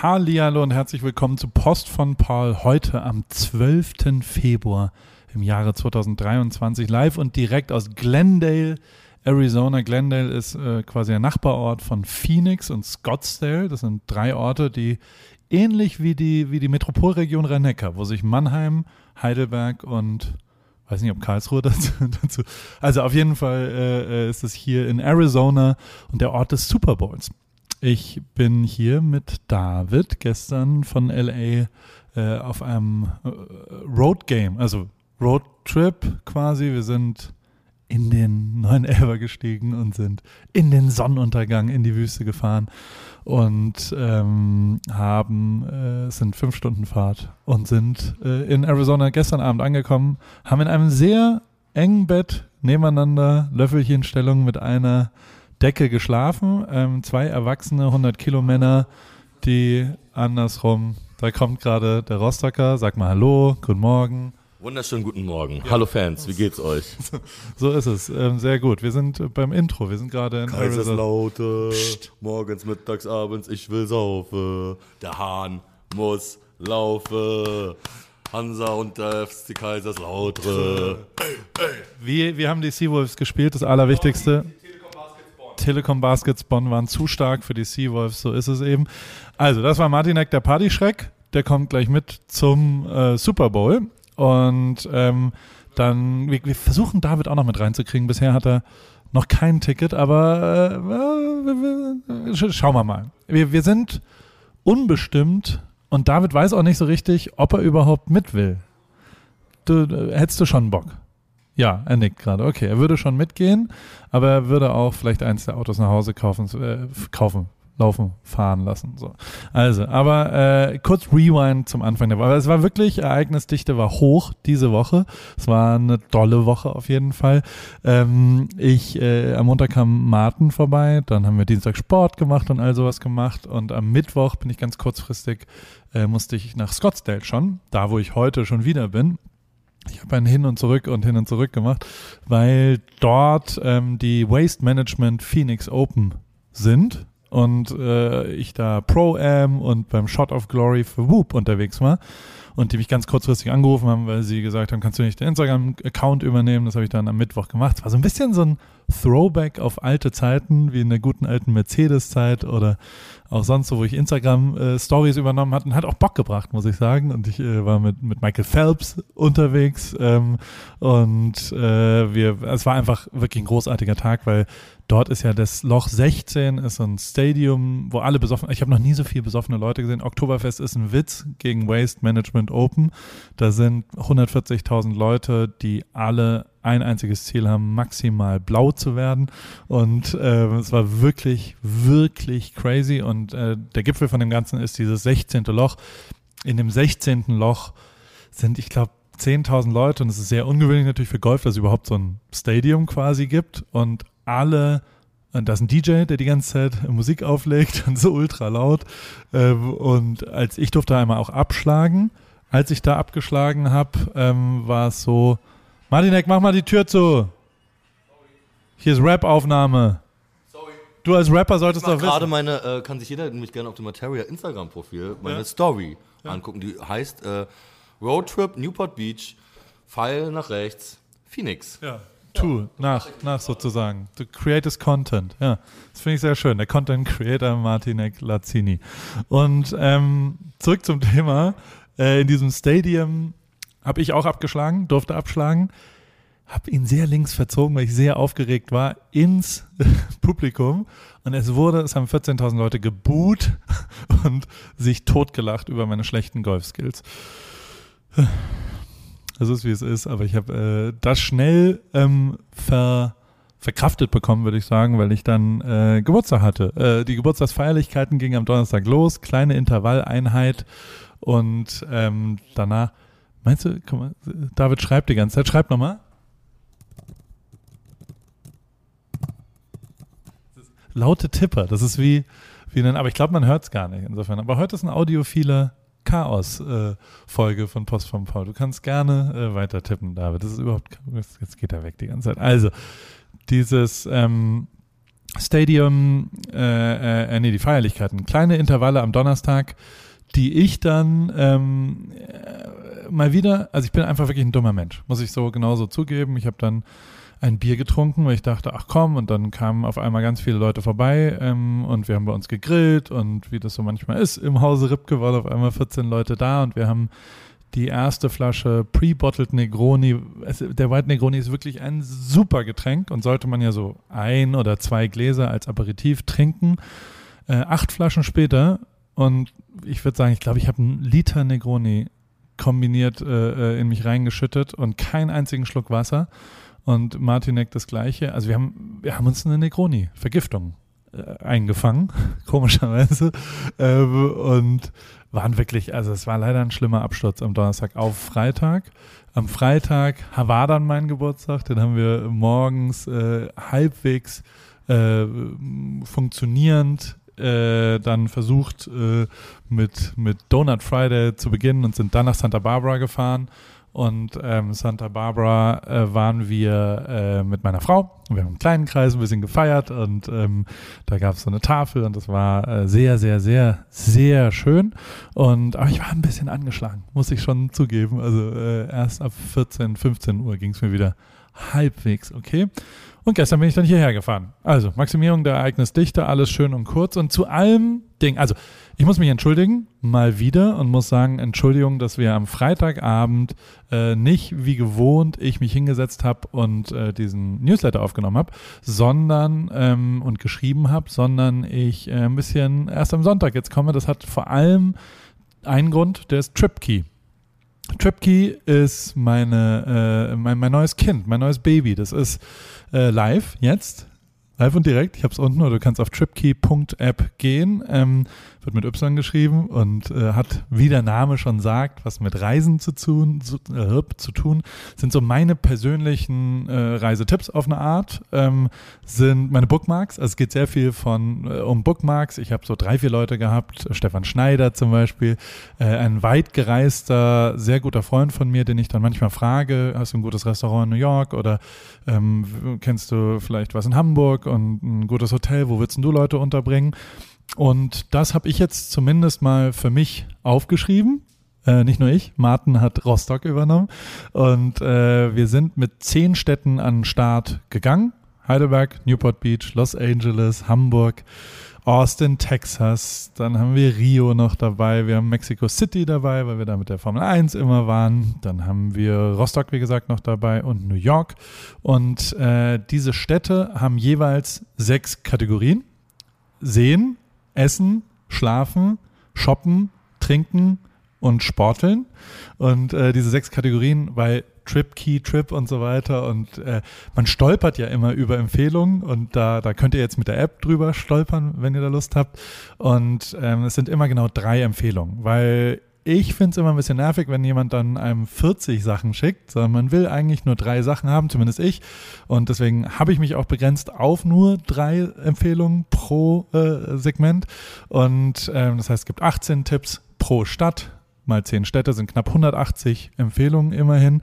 Hallihallo und herzlich willkommen zu Post von Paul heute am 12. Februar im Jahre 2023 live und direkt aus Glendale, Arizona. Glendale ist äh, quasi der Nachbarort von Phoenix und Scottsdale. Das sind drei Orte, die ähnlich wie die, wie die Metropolregion rhein wo sich Mannheim, Heidelberg und weiß nicht, ob Karlsruhe dazu, dazu. Also auf jeden Fall äh, äh ist es hier in Arizona und der Ort des Super Bowls. Ich bin hier mit David gestern von LA äh, auf einem äh, Road Game, also Road Trip quasi. Wir sind in den 911 gestiegen und sind in den Sonnenuntergang in die Wüste gefahren und ähm, haben, äh, sind fünf Stunden Fahrt und sind äh, in Arizona gestern Abend angekommen, haben in einem sehr engen Bett nebeneinander Löffelchenstellung mit einer Decke geschlafen. Ähm, zwei erwachsene 100 Kilo Männer, die andersrum, da kommt gerade der Rostocker, sag mal Hallo, guten Morgen. Wunderschönen guten Morgen. Ja. Hallo Fans, wie geht's euch? So ist es. Ähm, sehr gut. Wir sind beim Intro. Wir sind gerade in Kaiserslaute. Morgens, mittags, abends, ich will saufen. Der Hahn muss laufen. Hansa und der FC Kaiserslautern. Wie, wir haben die Seawolves gespielt, das Allerwichtigste. Telekom Baskets Bonn waren zu stark für die Seawolves, so ist es eben. Also, das war Martinek, der Partyschreck. Der kommt gleich mit zum äh, Super Bowl. Und ähm, dann, wir, wir, versuchen David auch noch mit reinzukriegen. Bisher hat er noch kein Ticket, aber äh, äh, schauen wir mal. Wir, wir sind unbestimmt und David weiß auch nicht so richtig, ob er überhaupt mit will. Du, äh, hättest du schon Bock? Ja, er nickt gerade. Okay, er würde schon mitgehen, aber er würde auch vielleicht eins der Autos nach Hause kaufen, äh, kaufen, laufen, fahren lassen. So. Also, aber äh, kurz Rewind zum Anfang der Woche. Es war wirklich, Ereignisdichte war hoch diese Woche. Es war eine tolle Woche auf jeden Fall. Ähm, ich, äh, am Montag kam Martin vorbei, dann haben wir Dienstag Sport gemacht und all sowas gemacht und am Mittwoch bin ich ganz kurzfristig, äh, musste ich nach Scottsdale schon, da wo ich heute schon wieder bin ich habe ein Hin und Zurück und Hin und Zurück gemacht, weil dort ähm, die Waste Management Phoenix Open sind und äh, ich da Pro-Am und beim Shot of Glory für Whoop unterwegs war und die mich ganz kurzfristig angerufen haben, weil sie gesagt haben, kannst du nicht den Instagram-Account übernehmen? Das habe ich dann am Mittwoch gemacht. Es war so ein bisschen so ein Throwback auf alte Zeiten, wie in der guten alten Mercedes-Zeit oder auch sonst so, wo ich Instagram-Stories äh, übernommen hatte und hat auch Bock gebracht, muss ich sagen. Und ich äh, war mit, mit Michael Phelps unterwegs ähm, und äh, wir, es war einfach wirklich ein großartiger Tag, weil Dort ist ja das Loch 16, ist so ein Stadium, wo alle besoffen, ich habe noch nie so viele besoffene Leute gesehen. Oktoberfest ist ein Witz gegen Waste Management Open. Da sind 140.000 Leute, die alle ein einziges Ziel haben, maximal blau zu werden. Und äh, es war wirklich, wirklich crazy. Und äh, der Gipfel von dem Ganzen ist dieses 16. Loch. In dem 16. Loch sind, ich glaube, 10.000 Leute und es ist sehr ungewöhnlich natürlich für Golf, dass es überhaupt so ein Stadium quasi gibt und alle, und da ist ein DJ, der die ganze Zeit Musik auflegt und so ultra laut. Ähm, und als ich durfte einmal auch abschlagen, als ich da abgeschlagen habe, ähm, war es so, Martinek, mach mal die Tür zu. Hier ist Rap-Aufnahme. Du als Rapper solltest doch wissen. Gerade meine, äh, kann sich jeder nämlich gerne auf dem Materia Instagram-Profil meine ja. Story ja. angucken. Die heißt äh, Roadtrip Newport Beach, Pfeil nach rechts, Phoenix. Ja to, nach, nach sozusagen. Du createst Content. Ja, das finde ich sehr schön. Der Content Creator Martinek Lazzini. Und ähm, zurück zum Thema. Äh, in diesem Stadium habe ich auch abgeschlagen, durfte abschlagen, habe ihn sehr links verzogen, weil ich sehr aufgeregt war, ins Publikum. Und es wurde, es haben 14.000 Leute geboot und sich totgelacht über meine schlechten Golfskills. Es ist, wie es ist, aber ich habe äh, das schnell ähm, ver, verkraftet bekommen, würde ich sagen, weil ich dann äh, Geburtstag hatte. Äh, die Geburtstagsfeierlichkeiten gingen am Donnerstag los, kleine Intervalleinheit und ähm, danach, meinst du, komm mal, David schreibt die ganze Zeit, schreib nochmal. Laute Tipper, das ist wie, wie ein, aber ich glaube, man hört es gar nicht insofern. Aber heute ist ein audiophiler Chaos-Folge äh, von Post von Paul. Du kannst gerne äh, weiter tippen, David. Das ist überhaupt, jetzt geht er weg die ganze Zeit. Also, dieses, ähm, Stadium, äh, äh, nee, die Feierlichkeiten, kleine Intervalle am Donnerstag, die ich dann ähm, äh, mal wieder, also ich bin einfach wirklich ein dummer Mensch, muss ich so genauso zugeben. Ich habe dann ein Bier getrunken, weil ich dachte, ach komm, und dann kamen auf einmal ganz viele Leute vorbei ähm, und wir haben bei uns gegrillt und wie das so manchmal ist, im Hause Ripke waren auf einmal 14 Leute da und wir haben die erste Flasche Pre-Bottled Negroni. Es, der White Negroni ist wirklich ein super Getränk und sollte man ja so ein oder zwei Gläser als Aperitif trinken. Äh, acht Flaschen später und ich würde sagen, ich glaube, ich habe einen Liter Negroni kombiniert äh, äh, in mich reingeschüttet und keinen einzigen Schluck Wasser. Und Martinek das gleiche. Also wir haben, wir haben uns eine Negroni-Vergiftung äh, eingefangen, komischerweise. Ähm, und waren wirklich, also es war leider ein schlimmer Absturz am Donnerstag auf Freitag. Am Freitag war dann mein Geburtstag, den haben wir morgens äh, halbwegs äh, funktionierend äh, dann versucht äh, mit, mit Donut Friday zu beginnen und sind dann nach Santa Barbara gefahren und ähm, Santa Barbara äh, waren wir äh, mit meiner Frau. Wir haben einen kleinen Kreis ein bisschen gefeiert und ähm, da gab es so eine Tafel und das war äh, sehr, sehr, sehr, sehr schön. Und aber ich war ein bisschen angeschlagen, muss ich schon zugeben. Also äh, erst ab 14, 15 Uhr ging es mir wieder halbwegs okay. Und gestern bin ich dann hierher gefahren. Also Maximierung der Ereignisdichte, alles schön und kurz. Und zu allem Ding, also ich muss mich entschuldigen, mal wieder und muss sagen, Entschuldigung, dass wir am Freitagabend äh, nicht wie gewohnt ich mich hingesetzt habe und äh, diesen Newsletter aufgenommen habe, sondern ähm, und geschrieben habe, sondern ich äh, ein bisschen erst am Sonntag jetzt komme. Das hat vor allem einen Grund, der ist TripKey. TripKey ist meine, äh, mein, mein neues Kind, mein neues Baby. Das ist äh, live jetzt. Live und direkt. Ich habe es unten oder du kannst auf tripkey.app gehen. Ähm, wird mit Y geschrieben und äh, hat, wie der Name schon sagt, was mit Reisen zu tun, zu, äh, zu tun. Sind so meine persönlichen äh, Reisetipps auf eine Art. Ähm, sind meine Bookmarks. Also es geht sehr viel von äh, um Bookmarks. Ich habe so drei, vier Leute gehabt. Stefan Schneider zum Beispiel. Äh, ein weit gereister, sehr guter Freund von mir, den ich dann manchmal frage, hast du ein gutes Restaurant in New York oder ähm, kennst du vielleicht was in Hamburg und ein gutes Hotel, wo würdest du Leute unterbringen? Und das habe ich jetzt zumindest mal für mich aufgeschrieben. Äh, nicht nur ich, Martin hat Rostock übernommen. Und äh, wir sind mit zehn Städten an den Start gegangen. Heidelberg, Newport Beach, Los Angeles, Hamburg, Austin, Texas. Dann haben wir Rio noch dabei. Wir haben Mexico City dabei, weil wir da mit der Formel 1 immer waren. Dann haben wir Rostock, wie gesagt, noch dabei und New York. Und äh, diese Städte haben jeweils sechs Kategorien. Sehen, Essen, Schlafen, Shoppen, Trinken und Sporteln. Und äh, diese sechs Kategorien, weil Trip, Key, Trip und so weiter. Und äh, man stolpert ja immer über Empfehlungen und da, da könnt ihr jetzt mit der App drüber stolpern, wenn ihr da Lust habt. Und ähm, es sind immer genau drei Empfehlungen, weil ich finde es immer ein bisschen nervig, wenn jemand dann einem 40 Sachen schickt, sondern man will eigentlich nur drei Sachen haben, zumindest ich. Und deswegen habe ich mich auch begrenzt auf nur drei Empfehlungen pro äh, Segment. Und ähm, das heißt, es gibt 18 Tipps pro Stadt. Mal 10 Städte sind knapp 180 Empfehlungen immerhin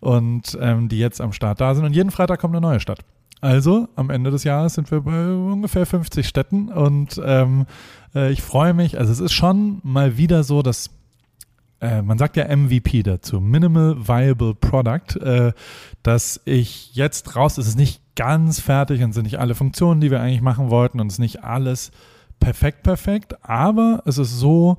und ähm, die jetzt am Start da sind. Und jeden Freitag kommt eine neue Stadt. Also am Ende des Jahres sind wir bei ungefähr 50 Städten und ähm, äh, ich freue mich. Also es ist schon mal wieder so, dass äh, man sagt ja MVP dazu, Minimal Viable Product, äh, dass ich jetzt raus, es ist nicht ganz fertig und sind nicht alle Funktionen, die wir eigentlich machen wollten und es ist nicht alles perfekt, perfekt, aber es ist so,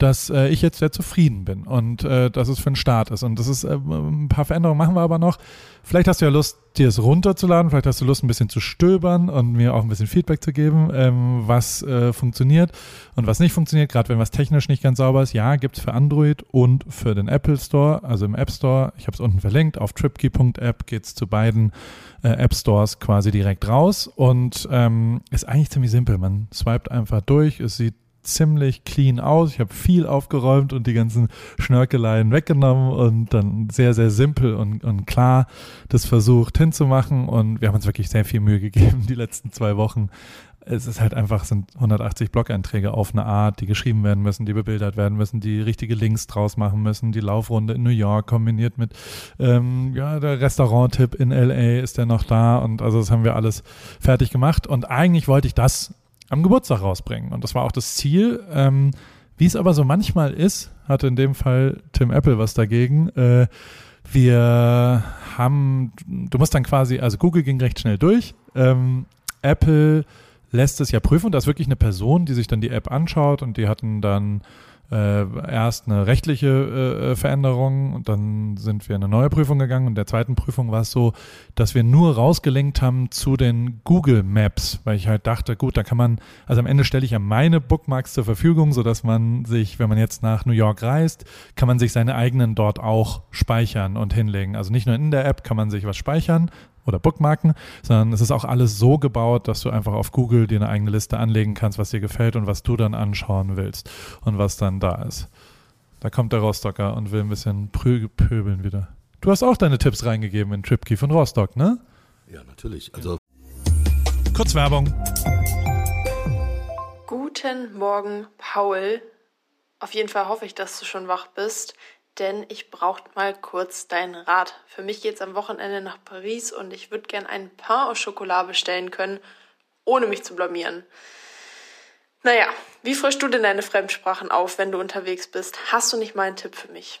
dass äh, ich jetzt sehr zufrieden bin und äh, dass es für einen Start ist. Und das ist äh, ein paar Veränderungen machen wir aber noch. Vielleicht hast du ja Lust, dir es runterzuladen, vielleicht hast du Lust, ein bisschen zu stöbern und mir auch ein bisschen Feedback zu geben, ähm, was äh, funktioniert und was nicht funktioniert, gerade wenn was technisch nicht ganz sauber ist. Ja, gibt es für Android und für den Apple Store, also im App Store. Ich habe es unten verlinkt. Auf tripkey.app geht es zu beiden äh, App Stores quasi direkt raus und ähm, ist eigentlich ziemlich simpel. Man swiped einfach durch, es sieht ziemlich clean aus. Ich habe viel aufgeräumt und die ganzen Schnörkeleien weggenommen und dann sehr, sehr simpel und, und klar das versucht hinzumachen. Und wir haben uns wirklich sehr viel Mühe gegeben die letzten zwei Wochen. es ist halt einfach, sind 180 Blog-Einträge auf eine Art, die geschrieben werden müssen, die bebildert werden müssen, die richtige Links draus machen müssen, die Laufrunde in New York kombiniert mit, ähm, ja, der Restaurant-Tipp in LA ist ja noch da und also das haben wir alles fertig gemacht und eigentlich wollte ich das am Geburtstag rausbringen und das war auch das Ziel. Ähm, wie es aber so manchmal ist, hatte in dem Fall Tim Apple was dagegen. Äh, wir haben, du musst dann quasi, also Google ging recht schnell durch. Ähm, Apple lässt es ja prüfen. Da ist wirklich eine Person, die sich dann die App anschaut und die hatten dann äh, erst eine rechtliche äh, Veränderung und dann sind wir in eine neue Prüfung gegangen. Und der zweiten Prüfung war es so, dass wir nur rausgelinkt haben zu den Google Maps, weil ich halt dachte, gut, da kann man, also am Ende stelle ich ja meine Bookmarks zur Verfügung, sodass man sich, wenn man jetzt nach New York reist, kann man sich seine eigenen dort auch speichern und hinlegen. Also nicht nur in der App kann man sich was speichern, oder Bookmarken, sondern es ist auch alles so gebaut, dass du einfach auf Google dir eine eigene Liste anlegen kannst, was dir gefällt und was du dann anschauen willst und was dann da ist. Da kommt der Rostocker und will ein bisschen pöbeln wieder. Du hast auch deine Tipps reingegeben in TripKey von Rostock, ne? Ja, natürlich. Also Kurz Werbung. Guten Morgen, Paul. Auf jeden Fall hoffe ich, dass du schon wach bist denn ich brauche mal kurz deinen Rat. Für mich geht es am Wochenende nach Paris und ich würde gern einen Pain au Chocolat bestellen können, ohne mich zu blamieren. Naja, wie frischst du denn deine Fremdsprachen auf, wenn du unterwegs bist? Hast du nicht mal einen Tipp für mich?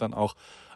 dann auch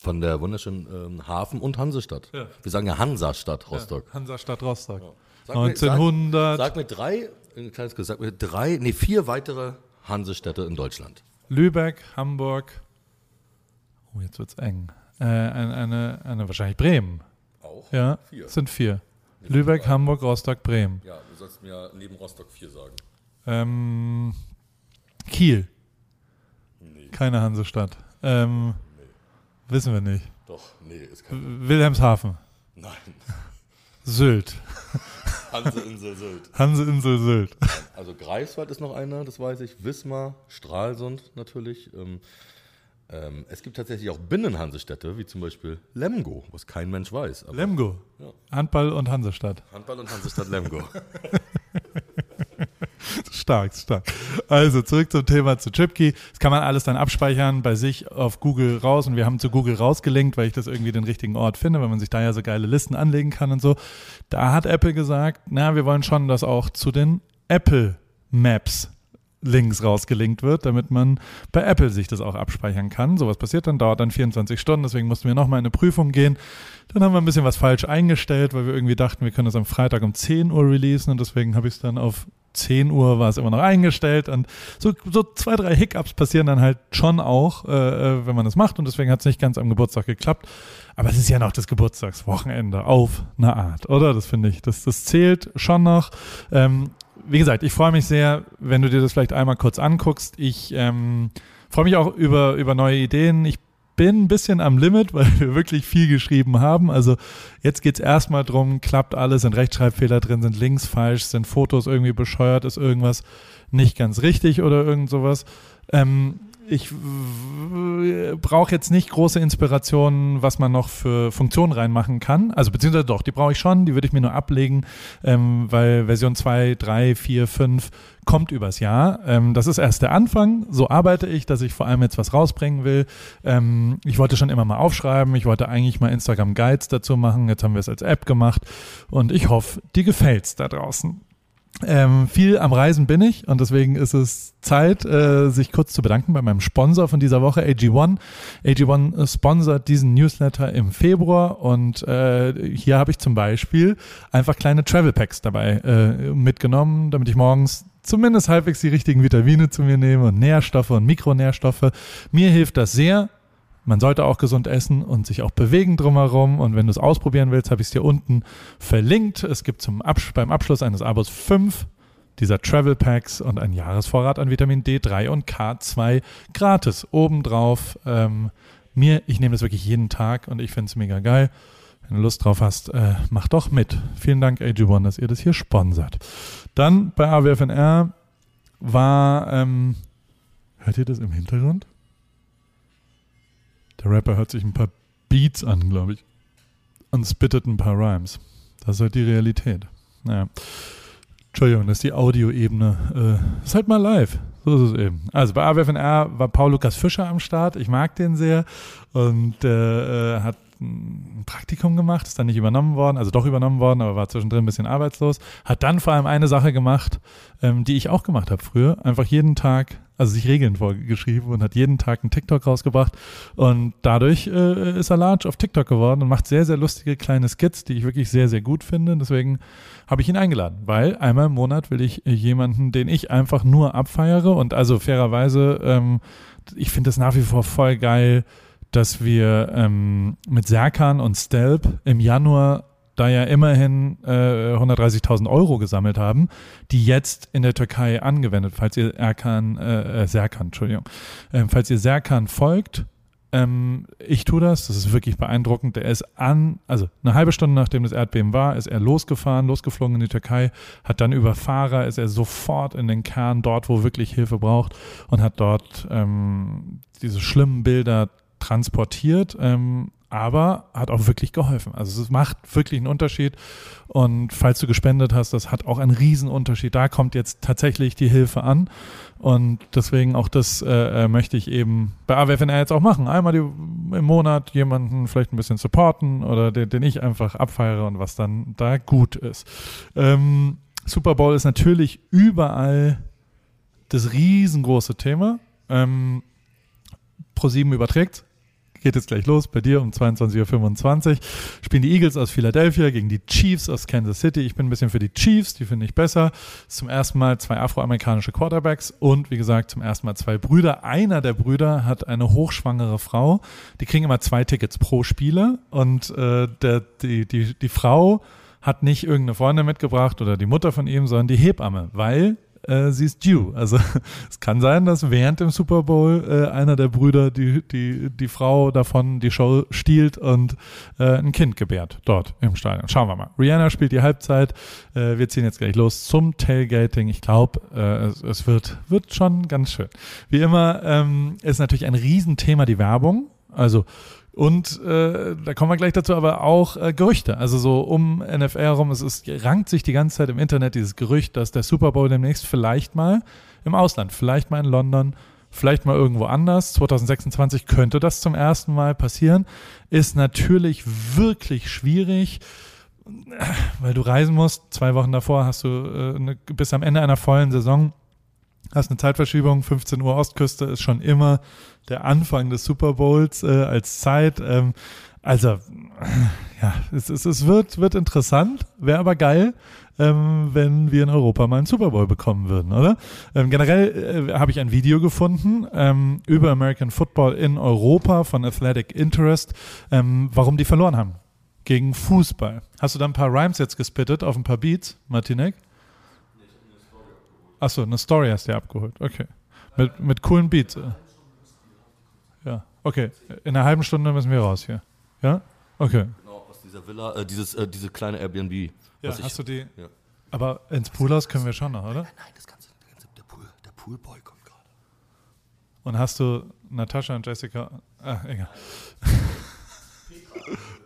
von der wunderschönen ähm, Hafen- und Hansestadt. Ja. Wir sagen ja Hansastadt Rostock. Ja, Hansastadt Rostock. Ja. Sag mir- 1900. Sag, sag mir drei, ein kleines Quiz, sag mir drei, nee, vier weitere Hansestädte in Deutschland. Lübeck, Hamburg. Oh, jetzt wird's eng. Äh, eine, eine, eine, wahrscheinlich Bremen. Auch? Ja, Vier. sind vier. Lübeck, Hamburg, Rostock, Bremen. Ja, du sollst mir neben Rostock vier sagen. Ähm, Kiel. Keine Hansestadt. Ähm, Wissen wir nicht. Doch, nee, ist kein. Wilhelmshaven. Nein. Sylt. Hanseinsel Sylt. Hanseinsel Sylt. Also Greifswald ist noch einer, das weiß ich. Wismar, Stralsund natürlich. Ähm, ähm, es gibt tatsächlich auch Binnenhansestädte, wie zum Beispiel Lemgo, was kein Mensch weiß. Lemgo. Handball und Hansestadt. Handball und Hansestadt Lemgo. Stark, stark. Also zurück zum Thema zu Chipkey. Das kann man alles dann abspeichern bei sich auf Google raus und wir haben zu Google rausgelinkt, weil ich das irgendwie den richtigen Ort finde, weil man sich da ja so geile Listen anlegen kann und so. Da hat Apple gesagt, na, wir wollen schon, dass auch zu den Apple Maps Links rausgelinkt wird, damit man bei Apple sich das auch abspeichern kann. Sowas passiert dann, dauert dann 24 Stunden, deswegen mussten wir nochmal in eine Prüfung gehen. Dann haben wir ein bisschen was falsch eingestellt, weil wir irgendwie dachten, wir können das am Freitag um 10 Uhr releasen und deswegen habe ich es dann auf 10 Uhr war es immer noch eingestellt und so, so zwei, drei Hiccups passieren dann halt schon auch, äh, äh, wenn man das macht und deswegen hat es nicht ganz am Geburtstag geklappt. Aber es ist ja noch das Geburtstagswochenende auf eine Art, oder? Das finde ich, das, das zählt schon noch. Ähm, wie gesagt, ich freue mich sehr, wenn du dir das vielleicht einmal kurz anguckst. Ich ähm, freue mich auch über, über neue Ideen. Ich bin ein bisschen am Limit, weil wir wirklich viel geschrieben haben. Also jetzt geht's erstmal drum, klappt alles, sind Rechtschreibfehler drin, sind Links falsch, sind Fotos irgendwie bescheuert, ist irgendwas nicht ganz richtig oder irgend sowas. Ähm, ich brauche jetzt nicht große Inspirationen, was man noch für Funktionen reinmachen kann. Also beziehungsweise doch, die brauche ich schon, die würde ich mir nur ablegen, ähm, weil Version 2, 3, 4, 5 kommt übers Jahr. Ähm, das ist erst der Anfang. So arbeite ich, dass ich vor allem jetzt was rausbringen will. Ähm, ich wollte schon immer mal aufschreiben. Ich wollte eigentlich mal Instagram Guides dazu machen. Jetzt haben wir es als App gemacht. Und ich hoffe, dir gefällt's da draußen. Ähm, viel am Reisen bin ich und deswegen ist es Zeit, äh, sich kurz zu bedanken bei meinem Sponsor von dieser Woche, AG1. AG1 sponsert diesen Newsletter im Februar und äh, hier habe ich zum Beispiel einfach kleine Travel Packs dabei äh, mitgenommen, damit ich morgens zumindest halbwegs die richtigen Vitamine zu mir nehme und Nährstoffe und Mikronährstoffe. Mir hilft das sehr. Man sollte auch gesund essen und sich auch bewegen drumherum. Und wenn du es ausprobieren willst, habe ich es dir unten verlinkt. Es gibt zum Abs beim Abschluss eines Abos fünf dieser Travel Packs und ein Jahresvorrat an Vitamin D3 und K2 gratis obendrauf. Ähm, mir, ich nehme das wirklich jeden Tag und ich finde es mega geil. Wenn du Lust drauf hast, äh, mach doch mit. Vielen Dank, AG1, dass ihr das hier sponsert. Dann bei AWFNR war, ähm, hört ihr das im Hintergrund? Der Rapper hört sich ein paar Beats an, glaube ich. Und spittet ein paar Rhymes. Das ist halt die Realität. Naja. Entschuldigung, das ist die Audioebene. Äh, ist halt mal live. So ist es eben. Also bei AWFNR war Paul Lukas Fischer am Start. Ich mag den sehr. Und äh, hat ein Praktikum gemacht, ist dann nicht übernommen worden, also doch übernommen worden, aber war zwischendrin ein bisschen arbeitslos. Hat dann vor allem eine Sache gemacht, ähm, die ich auch gemacht habe früher. Einfach jeden Tag, also sich Regeln vorgeschrieben und hat jeden Tag einen TikTok rausgebracht. Und dadurch äh, ist er large auf TikTok geworden und macht sehr, sehr lustige kleine Skits, die ich wirklich sehr, sehr gut finde. Deswegen habe ich ihn eingeladen, weil einmal im Monat will ich jemanden, den ich einfach nur abfeiere und also fairerweise, ähm, ich finde das nach wie vor voll geil, dass wir ähm, mit Serkan und Stelp im Januar da ja immerhin äh, 130.000 Euro gesammelt haben, die jetzt in der Türkei angewendet, falls ihr Erkan, äh, Serkan, Entschuldigung, ähm, falls ihr Serkan folgt, ähm, ich tue das, das ist wirklich beeindruckend. Der ist an, also eine halbe Stunde nachdem das Erdbeben war, ist er losgefahren, losgeflogen in die Türkei, hat dann über Fahrer, ist er sofort in den Kern, dort, wo wirklich Hilfe braucht und hat dort ähm, diese schlimmen Bilder transportiert, ähm, aber hat auch wirklich geholfen. Also es macht wirklich einen Unterschied. Und falls du gespendet hast, das hat auch einen Riesenunterschied. Da kommt jetzt tatsächlich die Hilfe an. Und deswegen auch das äh, möchte ich eben bei AWFNR jetzt auch machen. Einmal die, im Monat jemanden vielleicht ein bisschen supporten oder den, den ich einfach abfeiere und was dann da gut ist. Ähm, Super Bowl ist natürlich überall das riesengroße Thema. Ähm, Pro7 überträgt geht jetzt gleich los bei dir um 22.25 Uhr. Spielen die Eagles aus Philadelphia gegen die Chiefs aus Kansas City. Ich bin ein bisschen für die Chiefs, die finde ich besser. Zum ersten Mal zwei afroamerikanische Quarterbacks und wie gesagt zum ersten Mal zwei Brüder. Einer der Brüder hat eine hochschwangere Frau. Die kriegen immer zwei Tickets pro Spieler und äh, der, die, die, die Frau hat nicht irgendeine Freundin mitgebracht oder die Mutter von ihm, sondern die Hebamme, weil äh, sie ist due. Also es kann sein, dass während dem Super Bowl äh, einer der Brüder die, die, die Frau davon die Show stiehlt und äh, ein Kind gebärt dort im Stadion. Schauen wir mal. Rihanna spielt die Halbzeit. Äh, wir ziehen jetzt gleich los zum Tailgating. Ich glaube, äh, es, es, wird, wird schon ganz schön. Wie immer ähm, ist natürlich ein Riesenthema die Werbung. Also und äh, da kommen wir gleich dazu, aber auch äh, Gerüchte. Also so um NFL herum, es ist, rankt sich die ganze Zeit im Internet dieses Gerücht, dass der Super Bowl demnächst vielleicht mal im Ausland, vielleicht mal in London, vielleicht mal irgendwo anders. 2026 könnte das zum ersten Mal passieren. Ist natürlich wirklich schwierig, weil du reisen musst. Zwei Wochen davor hast du äh, eine, bis am Ende einer vollen Saison hast eine Zeitverschiebung, 15 Uhr Ostküste ist schon immer der Anfang des Super Bowls äh, als Zeit. Ähm, also, ja, es, es, es wird, wird interessant, wäre aber geil, ähm, wenn wir in Europa mal einen Super Bowl bekommen würden, oder? Ähm, generell äh, habe ich ein Video gefunden ähm, über American Football in Europa von Athletic Interest, ähm, warum die verloren haben gegen Fußball. Hast du da ein paar Rhymes jetzt gespittet auf ein paar Beats, Martinek? Achso, eine Story hast du ja abgeholt. Okay. Mit, mit coolen Beats. Ja, okay. In einer halben Stunde müssen wir raus hier. Ja? Okay. Genau, aus dieser Villa, äh, dieses, äh, diese kleine Airbnb. Ja, hast ich, du die? Ja. Aber ins Poolhaus können wir schon noch, oder? Nein, nein, das Ganze, das Ganze der, Pool, der Poolboy kommt gerade. Und hast du Natascha und Jessica? Ah, egal.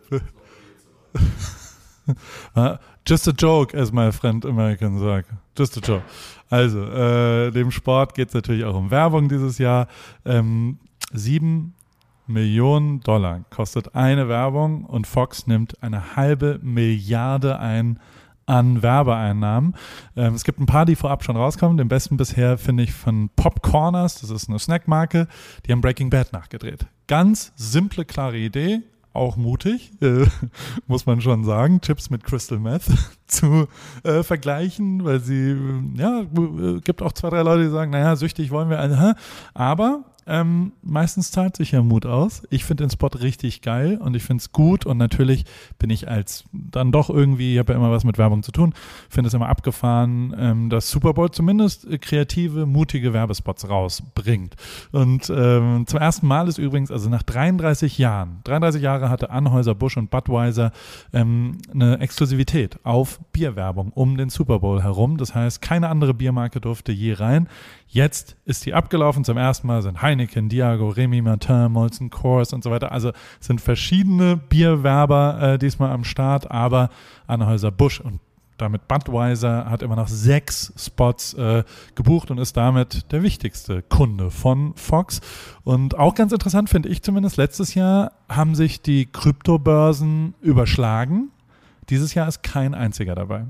Just a joke, as my friend American sagt. Just a joke. Also, äh, dem Sport geht es natürlich auch um Werbung dieses Jahr. Ähm, sieben Millionen Dollar kostet eine Werbung und Fox nimmt eine halbe Milliarde ein an Werbeeinnahmen. Ähm, es gibt ein paar, die vorab schon rauskommen. Den besten bisher finde ich von Popcorners. Das ist eine Snackmarke. Die haben Breaking Bad nachgedreht. Ganz simple, klare Idee auch mutig, äh, muss man schon sagen, Chips mit Crystal Meth zu äh, vergleichen, weil sie, äh, ja, äh, gibt auch zwei, drei Leute, die sagen, naja, süchtig wollen wir alle, aber ähm, meistens zahlt sich ja Mut aus. Ich finde den Spot richtig geil und ich finde es gut und natürlich bin ich als dann doch irgendwie, ich habe ja immer was mit Werbung zu tun, finde es immer abgefahren, ähm, dass Super Bowl zumindest kreative, mutige Werbespots rausbringt. Und ähm, zum ersten Mal ist übrigens, also nach 33 Jahren, 33 Jahre hatte Anhäuser, Busch und Budweiser ähm, eine Exklusivität auf Bierwerbung um den Super Bowl herum. Das heißt, keine andere Biermarke durfte je rein. Jetzt ist die abgelaufen. Zum ersten Mal sind Heineken, Diago, Remy Martin, Molson Coors und so weiter. Also sind verschiedene Bierwerber äh, diesmal am Start, aber Anhäuser Busch und damit Budweiser hat immer noch sechs Spots äh, gebucht und ist damit der wichtigste Kunde von Fox. Und auch ganz interessant finde ich zumindest, letztes Jahr haben sich die Kryptobörsen überschlagen. Dieses Jahr ist kein einziger dabei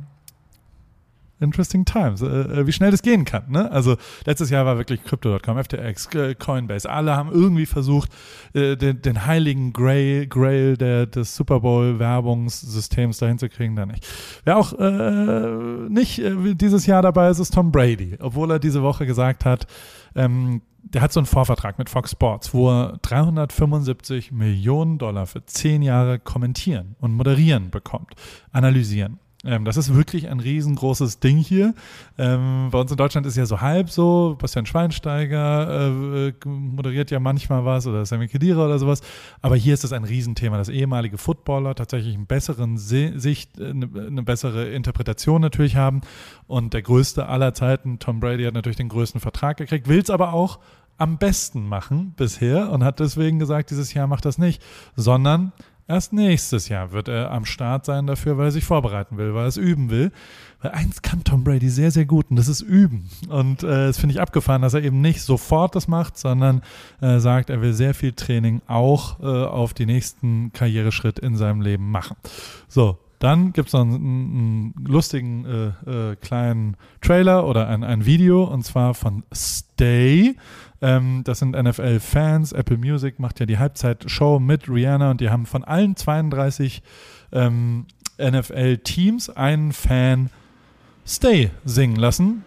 interesting times, äh, äh, wie schnell das gehen kann. Ne? Also letztes Jahr war wirklich Crypto.com, FTX, äh, Coinbase, alle haben irgendwie versucht, äh, den, den, heiligen Grail, Grail der, des Super Bowl Werbungssystems dahin zu kriegen, da nicht. Wer auch äh, nicht dieses Jahr dabei ist, ist Tom Brady, obwohl er diese Woche gesagt hat, ähm, der hat so einen Vorvertrag mit Fox Sports, wo er 375 Millionen Dollar für zehn Jahre kommentieren und moderieren bekommt, analysieren. Ähm, das ist wirklich ein riesengroßes Ding hier. Ähm, bei uns in Deutschland ist ja so halb so. Bastian Schweinsteiger äh, moderiert ja manchmal was oder Sammy Kedira oder sowas. Aber hier ist das ein Riesenthema, dass ehemalige Footballer tatsächlich einen besseren Se Sicht, äh, eine, eine bessere Interpretation natürlich haben. Und der größte aller Zeiten, Tom Brady, hat natürlich den größten Vertrag gekriegt, will es aber auch am besten machen bisher und hat deswegen gesagt, dieses Jahr macht das nicht, sondern Erst nächstes Jahr wird er am Start sein dafür, weil er sich vorbereiten will, weil er es üben will. Weil eins kann Tom Brady sehr, sehr gut und das ist üben. Und äh, das finde ich abgefahren, dass er eben nicht sofort das macht, sondern äh, sagt, er will sehr viel Training auch äh, auf die nächsten Karriereschritt in seinem Leben machen. So, dann gibt es noch einen, einen lustigen äh, äh, kleinen Trailer oder ein, ein Video und zwar von Stay. Ähm, das sind NFL-Fans. Apple Music macht ja die Halbzeitshow mit Rihanna und die haben von allen 32 ähm, NFL-Teams einen Fan Stay singen lassen.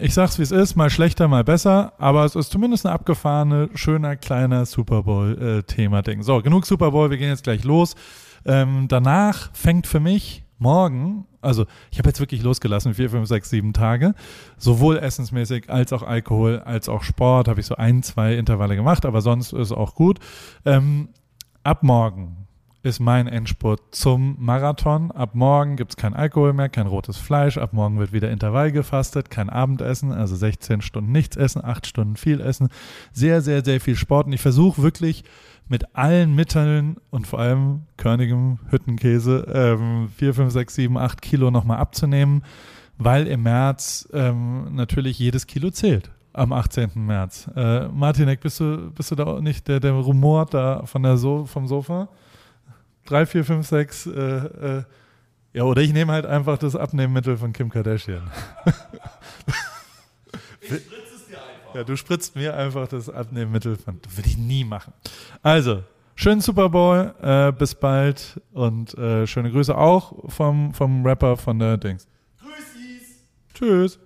Ich sag's wie es ist, mal schlechter, mal besser, aber es ist zumindest eine abgefahrene, schöner, kleiner Super Bowl-Thema-Ding. so, genug Super Bowl, wir gehen jetzt gleich los. Ähm, danach fängt für mich morgen, also ich habe jetzt wirklich losgelassen, vier, fünf, sechs, sieben Tage, sowohl essensmäßig als auch Alkohol, als auch Sport, habe ich so ein, zwei Intervalle gemacht, aber sonst ist auch gut. Ähm, ab morgen ist mein Endspurt zum Marathon. Ab morgen gibt es kein Alkohol mehr, kein rotes Fleisch. Ab morgen wird wieder Intervall gefastet, kein Abendessen, also 16 Stunden nichts essen, 8 Stunden viel essen. Sehr, sehr, sehr viel Sport. Und ich versuche wirklich mit allen Mitteln und vor allem körnigem Hüttenkäse ähm, 4, 5, 6, 7, 8 Kilo nochmal abzunehmen, weil im März ähm, natürlich jedes Kilo zählt am 18. März. Äh, Martinek, bist du, bist du da nicht der, der rumort da von der so vom Sofa? Drei, vier, fünf, sechs. Äh, äh, ja, oder ich nehme halt einfach das Abnehmmittel von Kim Kardashian. ich spritze es dir einfach. Ja, du spritzt mir einfach das Abnehmmittel von. Das würde ich nie machen. Also, schönen Super Bowl, äh, bis bald und äh, schöne Grüße auch vom, vom Rapper von der Dings. Grüßis! Tschüss!